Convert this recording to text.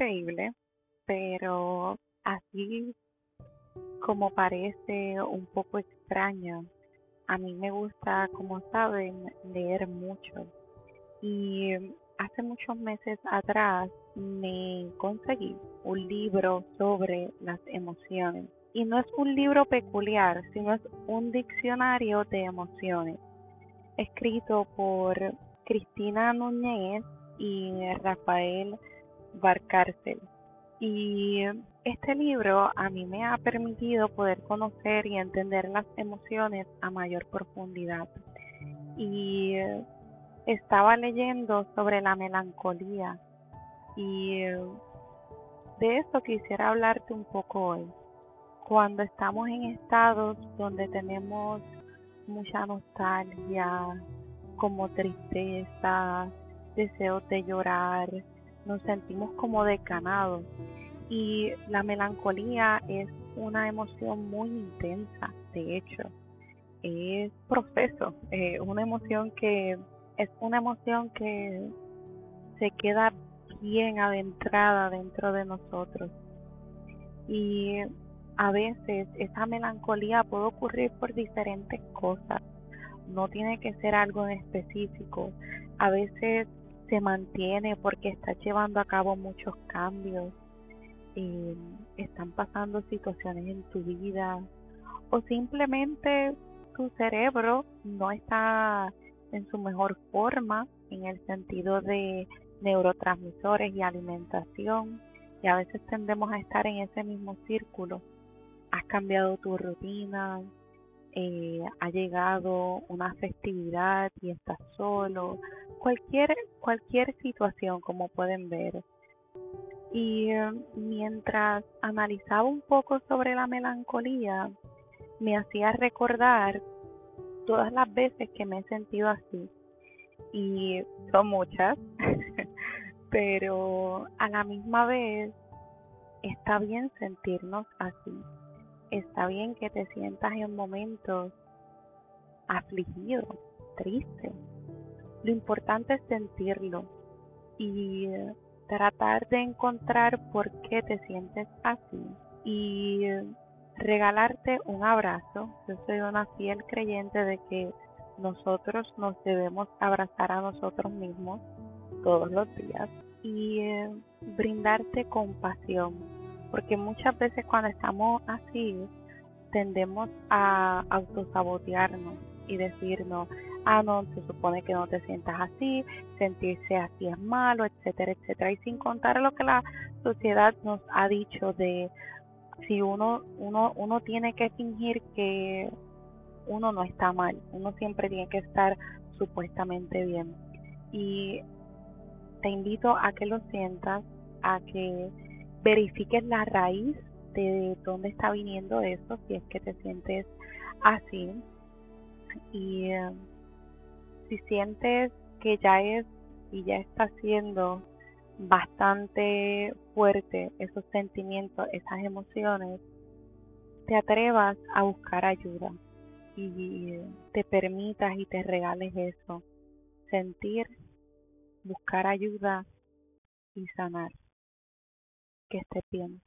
increíble, pero así como parece un poco extraña, a mí me gusta, como saben, leer mucho. Y hace muchos meses atrás me conseguí un libro sobre las emociones. Y no es un libro peculiar, sino es un diccionario de emociones, escrito por Cristina Núñez y Rafael Y este libro a mí me ha permitido poder conocer y entender las emociones a mayor profundidad. Y estaba leyendo sobre la melancolía y de eso quisiera hablarte un poco hoy. Cuando estamos en estados donde tenemos mucha nostalgia, como tristeza, deseos de llorar, nos sentimos como decanados. Y la melancolía es una emoción muy intensa, de hecho, es proceso, es una emoción que es una emoción que se queda bien adentrada dentro de nosotros. Y a veces esa melancolía puede ocurrir por diferentes cosas, no tiene que ser algo en específico, a veces se mantiene porque está llevando a cabo muchos cambios, están pasando situaciones en tu vida o simplemente tu cerebro no está en su mejor forma en el sentido de neurotransmisores y alimentación y a veces tendemos a estar en ese mismo círculo. Has cambiado tu rutina, eh, ha llegado una festividad y estás solo, cualquier, cualquier situación como pueden ver. Y eh, mientras analizaba un poco sobre la melancolía, me hacía recordar todas las veces que me he sentido así. Y son muchas, pero a la misma vez está bien sentirnos así. Está bien que te sientas en momentos afligido, triste. Lo importante es sentirlo y tratar de encontrar por qué te sientes así y regalarte un abrazo. Yo soy una fiel creyente de que nosotros nos debemos abrazar a nosotros mismos todos los días y eh, brindarte compasión porque muchas veces cuando estamos así tendemos a autosabotearnos y decirnos, ah, no, se supone que no te sientas así, sentirse así es malo, etcétera, etcétera. Y sin contar lo que la sociedad nos ha dicho de si uno, uno, uno tiene que fingir que uno no está mal, uno siempre tiene que estar supuestamente bien. Y te invito a que lo sientas, a que verifiques la raíz de dónde está viniendo eso, si es que te sientes así. Y eh, si sientes que ya es y ya está siendo bastante fuerte esos sentimientos, esas emociones, te atrevas a buscar ayuda y te permitas y te regales eso, sentir, buscar ayuda y sanar que esté bien.